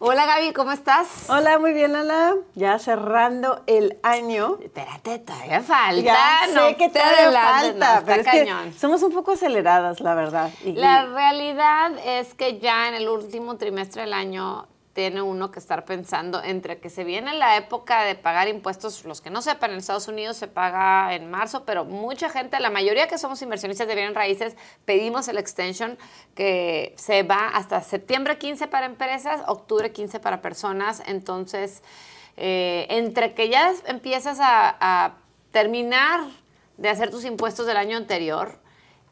Hola Gaby, ¿cómo estás? Hola, muy bien, Lala. Ya cerrando el año. Espérate, todavía falta. Ya no sé que te todavía falta, pero es que cañón. somos un poco aceleradas, la verdad. Y- La realidad es que ya en el último trimestre del año tiene uno que estar pensando entre que se viene la época de pagar impuestos, los que no sepan, en Estados Unidos se paga en marzo, pero mucha gente, la mayoría que somos inversionistas de bienes raíces, pedimos el extension que se va hasta septiembre 15 para empresas, octubre 15 para personas, entonces eh, entre que ya empiezas a, a terminar de hacer tus impuestos del año anterior,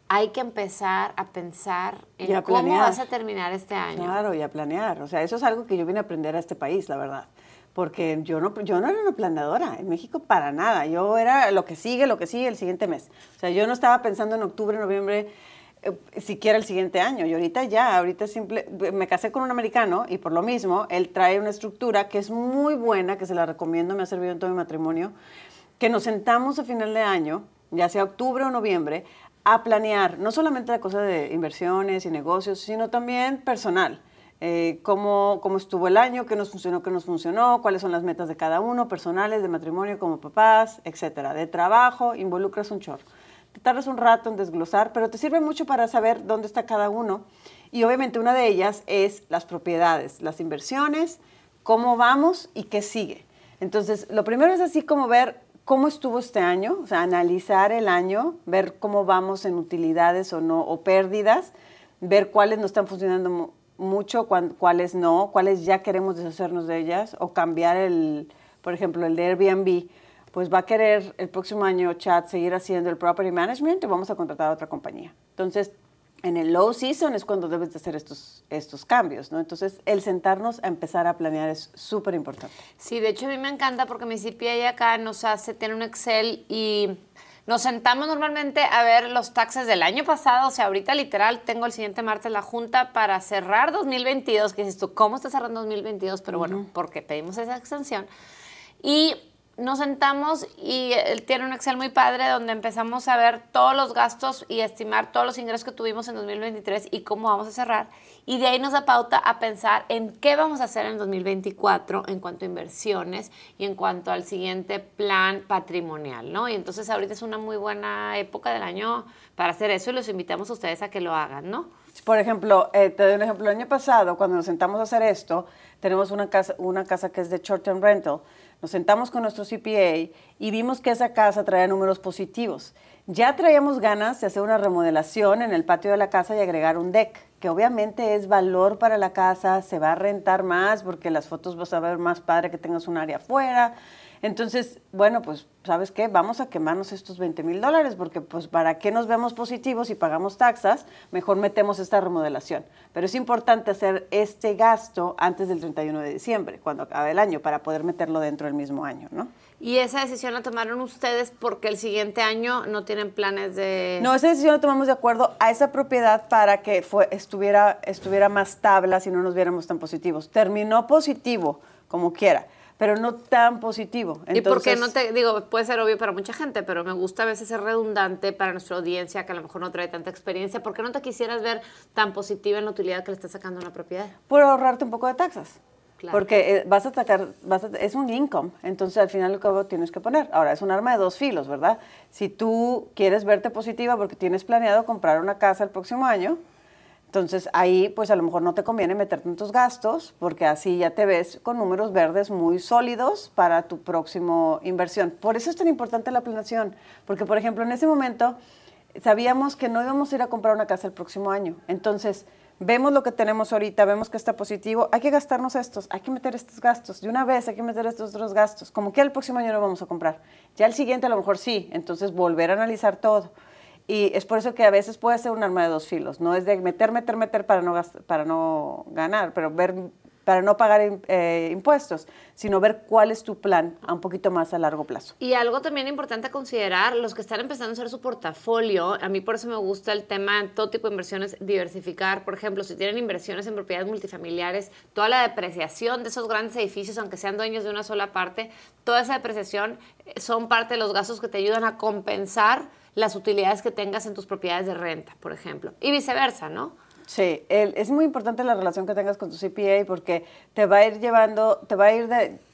hay que empezar a pensar en a cómo planear. vas a terminar este año. Claro, y a planear. O sea, eso es algo que yo vine a aprender a este país, la verdad. Porque yo no, yo no era una planeadora en México para nada. Yo era lo que sigue, lo que sigue el siguiente mes. O sea, yo no estaba pensando en octubre, noviembre, eh, siquiera el siguiente año. Y ahorita ya, ahorita simple, me casé con un americano y por lo mismo, él trae una estructura que es muy buena, que se la recomiendo, me ha servido en todo mi matrimonio, que nos sentamos a final de año, ya sea octubre o noviembre, a planear no solamente la cosa de inversiones y negocios, sino también personal. Eh, cómo, cómo estuvo el año, qué nos funcionó, qué nos funcionó, cuáles son las metas de cada uno, personales, de matrimonio como papás, etcétera. De trabajo, involucras un chorro. Te tardas un rato en desglosar, pero te sirve mucho para saber dónde está cada uno. Y obviamente una de ellas es las propiedades, las inversiones, cómo vamos y qué sigue. Entonces, lo primero es así como ver cómo estuvo este año, o sea, analizar el año, ver cómo vamos en utilidades o no, o pérdidas, ver cuáles no están funcionando mu- mucho, cuáles no, cuáles ya queremos deshacernos de ellas, o cambiar el, por ejemplo, el de Airbnb, pues va a querer el próximo año Chat seguir haciendo el property management y vamos a contratar a otra compañía. Entonces, en el low season es cuando debes de hacer estos, estos cambios, ¿no? Entonces, el sentarnos a empezar a planear es súper importante. Sí, de hecho a mí me encanta porque mi CPA acá nos hace, tiene un Excel y nos sentamos normalmente a ver los taxes del año pasado, o sea, ahorita literal tengo el siguiente martes la junta para cerrar 2022, que dices tú, ¿cómo está cerrando 2022? Pero bueno, porque pedimos esa extensión. Y nos sentamos y él tiene un Excel muy padre donde empezamos a ver todos los gastos y estimar todos los ingresos que tuvimos en 2023 y cómo vamos a cerrar. Y de ahí nos da pauta a pensar en qué vamos a hacer en 2024 en cuanto a inversiones y en cuanto al siguiente plan patrimonial, ¿no? Y entonces ahorita es una muy buena época del año para hacer eso y los invitamos a ustedes a que lo hagan, ¿no? Por ejemplo, eh, te doy un ejemplo. El año pasado, cuando nos sentamos a hacer esto, tenemos una casa, una casa que es de short-term rental. Nos sentamos con nuestro CPA y vimos que esa casa traía números positivos. Ya traíamos ganas de hacer una remodelación en el patio de la casa y agregar un deck, que obviamente es valor para la casa, se va a rentar más porque las fotos vas a ver más padre que tengas un área afuera, Entonces, bueno, pues, ¿sabes qué? Vamos a quemarnos estos 20 mil dólares, porque pues, ¿para qué nos vemos positivos y pagamos taxas? Mejor metemos esta remodelación. Pero es importante hacer este gasto antes del 31 de diciembre, cuando acabe el año, para poder meterlo dentro del mismo año, ¿no? ¿Y esa decisión la tomaron ustedes porque el siguiente año no tienen planes de...? No, esa decisión la tomamos de acuerdo a esa propiedad para que fue, estuviera, estuviera más tablas y no nos viéramos tan positivos. Terminó positivo, como quiera, pero no tan positivo. ¿Y por qué no te...? Digo, puede ser obvio para mucha gente, pero me gusta a veces ser redundante para nuestra audiencia que a lo mejor no trae tanta experiencia. ¿Por qué no te quisieras ver tan positiva en la utilidad que le estás sacando a una propiedad? Por ahorrarte un poco de taxas. Porque eh, vas a sacar, vas es un income, entonces al final lo que tienes que poner. Ahora, es un arma de dos filos, ¿verdad? Si tú quieres verte positiva porque tienes planeado comprar una casa el próximo año, entonces ahí pues a lo mejor no te conviene meter tantos gastos porque así ya te ves con números verdes muy sólidos para tu próximo inversión. Por eso es tan importante la planeación, porque por ejemplo en ese momento sabíamos que no íbamos a ir a comprar una casa el próximo año. Entonces, vemos lo que tenemos ahorita, vemos que está positivo, hay que gastarnos estos, hay que meter estos gastos, de una vez hay que meter estos otros gastos, como que el próximo año no vamos a comprar, ya el siguiente a lo mejor sí, entonces volver a analizar todo. Y es por eso que a veces puede ser un arma de dos filos, no es de meter, meter, meter para no, para no ganar, pero ver para no pagar eh, impuestos, sino ver cuál es tu plan a un poquito más a largo plazo. Y algo también importante a considerar, los que están empezando a hacer su portafolio, a mí por eso me gusta el tema de todo tipo de inversiones, diversificar, por ejemplo, si tienen inversiones en propiedades multifamiliares, toda la depreciación de esos grandes edificios, aunque sean dueños de una sola parte, toda esa depreciación eh, son parte de los gastos que te ayudan a compensar las utilidades que tengas en tus propiedades de renta, por ejemplo, y viceversa, ¿no? Sí, es muy importante la relación que tengas con tu CPA porque te va a ir llevando, te va a ir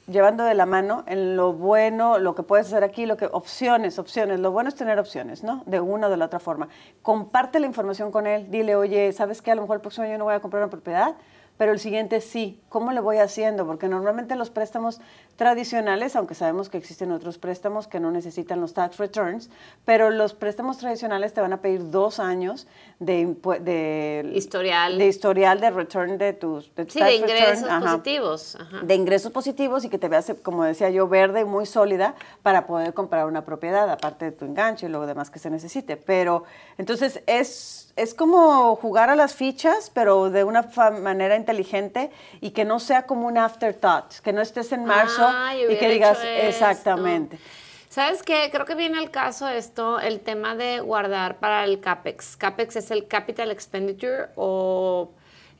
llevando de la mano en lo bueno, lo que puedes hacer aquí, lo que opciones, opciones. Lo bueno es tener opciones, ¿no? De una o de la otra forma. Comparte la información con él. Dile, oye, ¿sabes qué? A lo mejor el próximo año no voy a comprar una propiedad pero el siguiente sí. ¿Cómo le voy haciendo? Porque normalmente los préstamos tradicionales, aunque sabemos que existen otros préstamos que no necesitan los tax returns, pero los préstamos tradicionales te van a pedir dos años de, de historial de historial de return de tus de sí, de ingresos positivos de ingresos positivos y que te veas como decía yo verde muy sólida para poder comprar una propiedad aparte de tu enganche y lo demás que se necesite pero entonces es es como jugar a las fichas, pero de una manera inteligente y que no sea como un afterthought, que no estés en marzo y que digas exactamente. ¿Sabes qué? Creo que viene al caso esto, el tema de guardar para el CAPEX. CAPEX es el Capital Expenditure o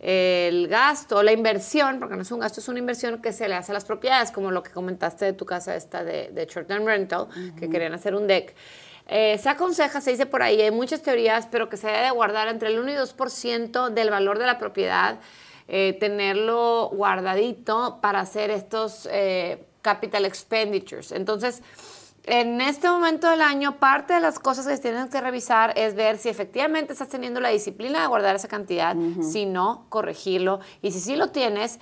el gasto, la inversión, porque no es un gasto, es una inversión que se le hace a las propiedades, como lo que comentaste de tu casa esta de, de short term rental, que querían hacer un deck. Eh, se aconseja, se dice por ahí, hay muchas teorías, pero que se debe guardar entre el 1 y 2% del valor de la propiedad, eh, tenerlo guardadito para hacer estos eh, capital expenditures. Entonces, en este momento del año, parte de las cosas que tienes que revisar es ver si efectivamente estás teniendo la disciplina de guardar esa cantidad, si no, corregirlo. Y si sí lo tienes,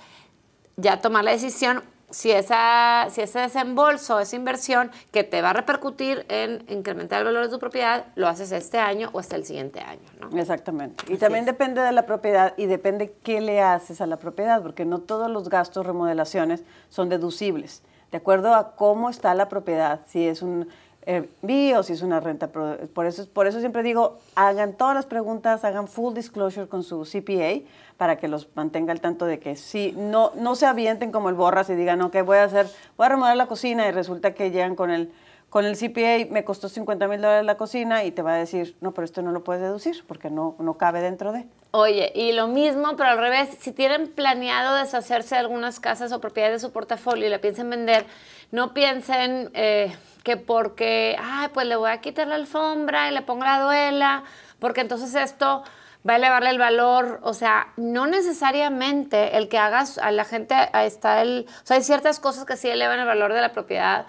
ya tomar la decisión si, esa, si ese desembolso, esa inversión que te va a repercutir en incrementar el valor de tu propiedad, lo haces este año o hasta el siguiente año. ¿no? Exactamente. Y también depende de la propiedad y depende qué le haces a la propiedad, porque no todos los gastos, remodelaciones son deducibles. De acuerdo a cómo está la propiedad, si es un Airbnb o si es una renta. Por eso, por eso siempre digo, hagan todas las preguntas, hagan full disclosure con su CPA para que los mantenga al tanto de que sí, no, no se avienten como el borras y digan, ok, voy a hacer, voy a remodelar la cocina y resulta que llegan con el, con el CPA, me costó 50 mil dólares la cocina y te va a decir, no, pero esto no lo puedes deducir porque no, no cabe dentro de. Oye, y lo mismo, pero al revés, si tienen planeado deshacerse de algunas casas o propiedades de su portafolio y la piensan vender, no piensen eh, que porque, ay, pues le voy a quitar la alfombra y le pongo la duela, porque entonces esto va a elevarle el valor. O sea, no necesariamente el que hagas a la gente, está el, o sea, hay ciertas cosas que sí elevan el valor de la propiedad,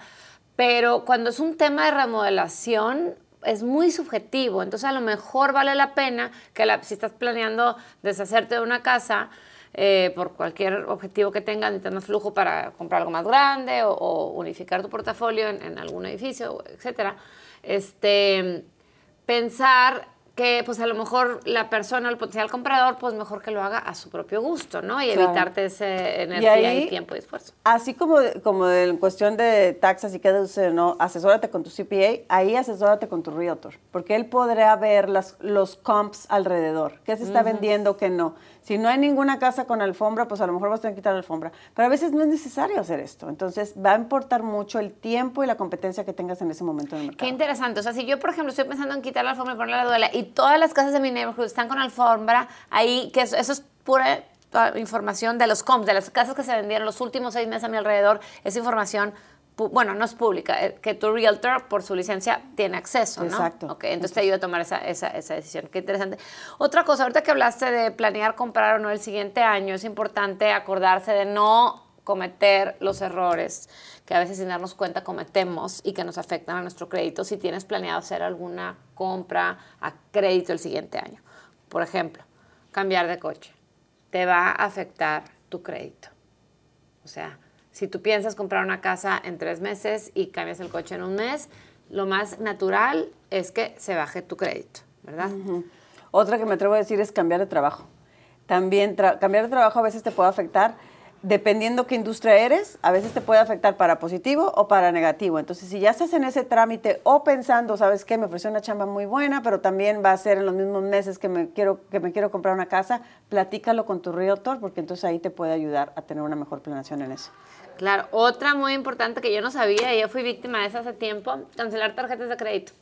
pero cuando es un tema de remodelación, es muy subjetivo, entonces a lo mejor vale la pena que si estás planeando deshacerte de una casa eh, por cualquier objetivo que tengas, necesitas más flujo para comprar algo más grande o, unificar tu portafolio en, algún edificio, etcétera, este, pensar que pues a lo mejor la persona, el potencial comprador, pues mejor que lo haga a su propio gusto, ¿no? Y Claro. evitarte ese energía y, ahí- tiempo y esfuerzo. Así como, como en cuestión de taxas y qué deducir, no, asesórate con tu CPA, ahí asesórate con tu realtor, porque él podrá ver las, los comps alrededor, qué se está vendiendo, qué no. Si no hay ninguna casa con alfombra, pues a lo mejor vas a tener que quitar la alfombra. Pero a veces no es necesario hacer esto. Entonces va a importar mucho el tiempo y la competencia que tengas en ese momento en el Qué mercado. interesante. O sea, si yo, por ejemplo, estoy pensando en quitar la alfombra y ponerle la duela y todas las casas de mi neighborhood están con alfombra, ahí, que eso, eso es pura información de los comps, de las casas que se vendieron los últimos seis meses a mi alrededor, esa información, bueno, no es pública, eh, que tu realtor, por su licencia, tiene acceso, ¿no? Exacto. Ok, entonces te ayuda a tomar esa, esa, esa decisión. Qué interesante. Otra cosa, ahorita que hablaste de planear comprar o no el siguiente año, es importante acordarse de no cometer los errores que a veces sin darnos cuenta cometemos y que nos afectan a nuestro crédito si tienes planeado hacer alguna compra a crédito el siguiente año. Por ejemplo, cambiar de coche. Te va a afectar tu crédito. O sea, si tú piensas comprar una casa en tres meses y cambias el coche en un mes, lo más natural es que se baje tu crédito, ¿verdad? Otra que me atrevo a decir es cambiar de trabajo. También cambiar de trabajo a veces te puede afectar, dependiendo qué industria eres, a veces te puede afectar para positivo o para negativo. Entonces, si ya estás en ese trámite o pensando, ¿sabes qué? Me ofreció una chamba muy buena, pero también va a ser en los mismos meses que me quiero, que me quiero comprar una casa, platícalo con tu realtor, porque entonces ahí te puede ayudar a tener una mejor planeación en eso. Claro, otra muy importante que yo no sabía y yo fui víctima de eso hace tiempo, cancelar tarjetas de crédito.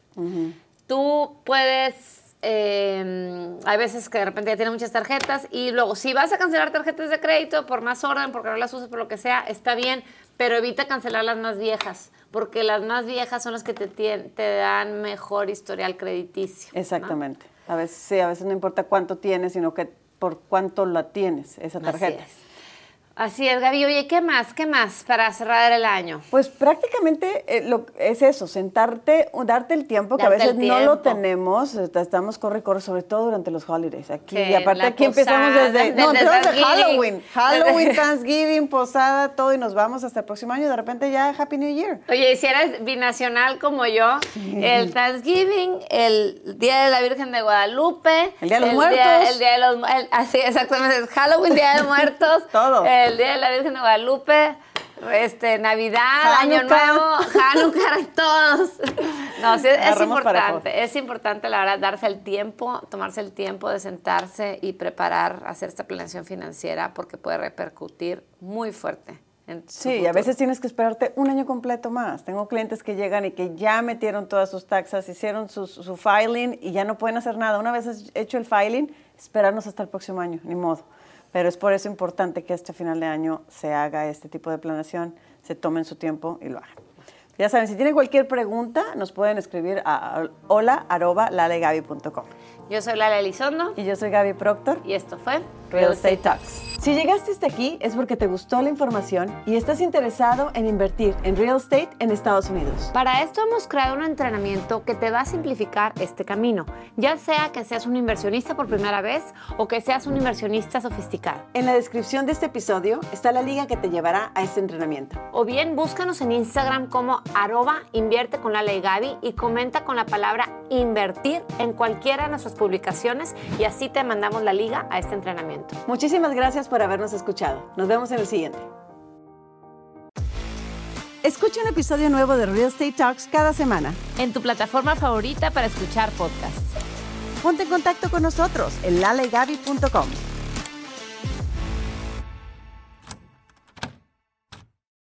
Tú puedes, eh, hay veces que de repente ya tienes muchas tarjetas y luego si vas a cancelar tarjetas de crédito por más orden, porque no las usas, por lo que sea, está bien, pero evita cancelar las más viejas, porque las más viejas son las que te, te dan mejor historial crediticio. ¿no? Exactamente. A veces sí, a veces no importa cuánto tienes, sino que por cuánto la tienes, esa tarjeta. Así es. Así es, Gaby. Oye, ¿qué más? ¿Qué más para cerrar el año? Pues prácticamente eh, lo, es eso, sentarte, darte el tiempo que a veces no lo tenemos, est- estamos corre y corre, sobre todo durante los holidays. Aquí, Sí, y aparte aquí empezamos posada, desde, desde no, empezamos de. Halloween, Halloween, Thanksgiving, posada, todo y nos vamos hasta el próximo año, de repente ya Happy New Year. Oye, y si eres binacional como yo, el Thanksgiving, el Día de la Virgen de Guadalupe, El Día de los Día, Muertos. el Día de los el- así exactamente, Halloween, Día de Muertos, Todo. El Día de la Virgen de Guadalupe, este Navidad, Año Hanukkah. Nuevo, Hanukkah, todos. No, sí, es importante, es importante la verdad darse el tiempo, tomarse el tiempo de sentarse y preparar, hacer esta planeación financiera porque puede repercutir muy fuerte. En Sí, y a veces tienes que esperarte un año completo más. Tengo clientes que llegan y que ya metieron todas sus taxas, hicieron su, su filing y ya no pueden hacer nada. Una vez hecho el filing, esperarnos hasta el próximo año, ni modo. Pero es por eso importante que este final de año se haga este tipo de planeación, se tomen su tiempo y lo hagan. Ya saben, si tienen cualquier pregunta, nos pueden escribir a hola.lalegaby.com. Yo soy Lala Elizondo Y yo soy Gaby Proctor. y esto fue Real Estate Talks. Si llegaste hasta aquí es porque te gustó la información y estás interesado en invertir en real estate en Estados Unidos. Para esto hemos creado un entrenamiento que te va a simplificar este camino, ya sea que seas un inversionista por primera vez o que seas un inversionista sofisticado. En la descripción de este episodio está la liga que te llevará a este entrenamiento. O bien búscanos en Instagram como arroba invierte con Lala y Gaby y comenta con la palabra invertir en cualquiera de nuestras publicaciones y así te mandamos la liga a este entrenamiento. Muchísimas gracias por habernos escuchado. Nos vemos en el siguiente. Escucha un episodio nuevo de Real Estate Talks cada semana. En tu plataforma favorita para escuchar podcasts. Ponte en contacto con nosotros en lalegaby.com.